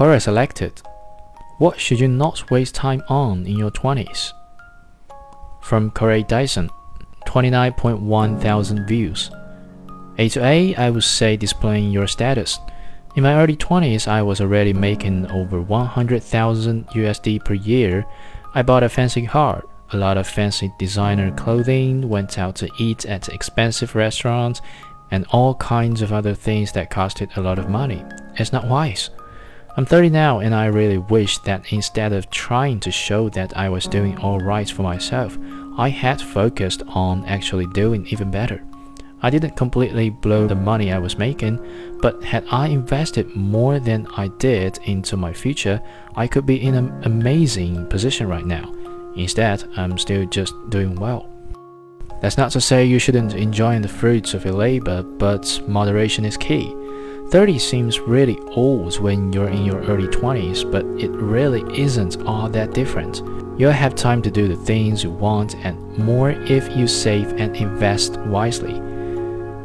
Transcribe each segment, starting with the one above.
Query selected. What should you not waste time on in your 20s? From Corey Dyson, 29.1 thousand views. A to A, I would say displaying your status. In my early 20s, I was already making over 100,000 USD per year. I bought a fancy car, a lot of fancy designer clothing, went out to eat at expensive restaurants, and all kinds of other things that costed a lot of money. It's not wise. I'm 30 now and I really wish that instead of trying to show that I was doing all right for myself, I had focused on actually doing even better. I didn't completely blow the money I was making, but had I invested more than I did into my future, I could be in an amazing position right now. Instead, I'm still just doing well. That's not to say you shouldn't enjoy the fruits of your labor, but moderation is key. 30 seems really old when you're in your early 20s, but it really isn't all that different. You'll have time to do the things you want and more if you save and invest wisely.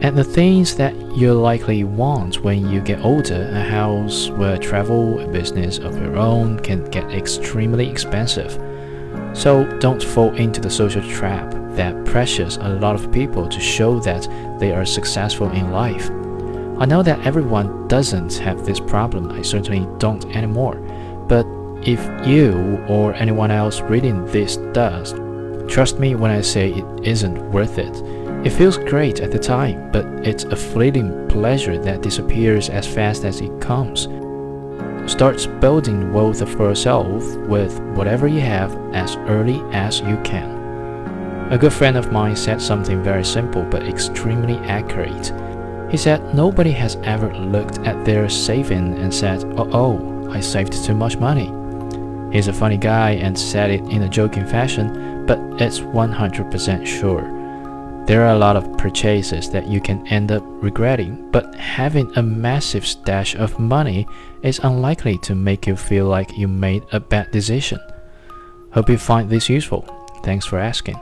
And the things that you'll likely want when you get older, a house, where travel, a business of your own can get extremely expensive. So don't fall into the social trap that pressures a lot of people to show that they are successful in life. I know that everyone doesn't have this problem, I certainly don't anymore. But if you or anyone else reading this does, trust me when I say it isn't worth it. It feels great at the time, but it's a fleeting pleasure that disappears as fast as it comes. Start building wealth for yourself with whatever you have as early as you can. A good friend of mine said something very simple but extremely accurate. He said nobody has ever looked at their saving and said, oh, oh, I saved too much money. He's a funny guy and said it in a joking fashion, but it's 100% sure. There are a lot of purchases that you can end up regretting, but having a massive stash of money is unlikely to make you feel like you made a bad decision. Hope you find this useful. Thanks for asking.